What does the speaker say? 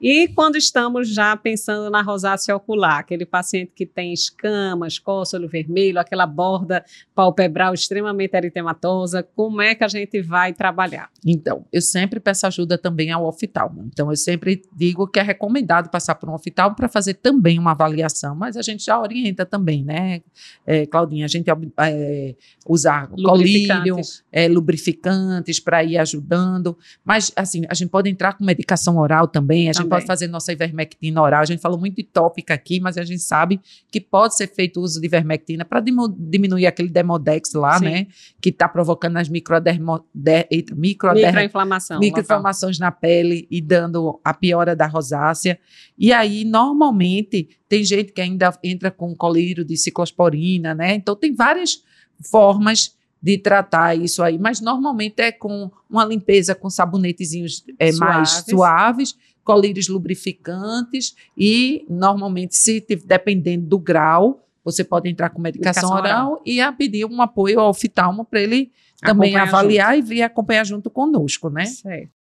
E quando estamos já pensando na rosácea ocular, aquele paciente que tem escamas, olho vermelho, aquela borda palpebral extremamente eritematosa, como é que a gente vai trabalhar? Então, eu sempre peço ajuda também ao oftalmo. Então, eu sempre digo que é recomendado passar por um oftalmo para fazer também uma avaliação, mas a gente já orienta também, né, é, Claudinha? A gente é, usar colírio, é, lubrificantes para ir ajudando, mas assim, a gente pode entrar com medicação oral também, a gente pode fazer nossa ivermectina oral. A gente falou muito de tópica aqui, mas a gente sabe que pode ser feito uso de ivermectina para diminuir aquele demodex lá, Sim. né? Que está provocando as microdermo, de, microder, microinflamação, microinflamações na pele e dando a piora da rosácea. E aí, normalmente, tem gente que ainda entra com colírio de ciclosporina, né? Então, tem várias formas de tratar isso aí, mas normalmente é com uma limpeza com sabonetezinhos é, suaves. mais suaves colírios lubrificantes e, normalmente, se dependendo do grau, você pode entrar com medicação, medicação oral, oral, e a pedir um apoio ao oftalmo para ele também avaliar junto. e vir acompanhar junto conosco, né? Certo.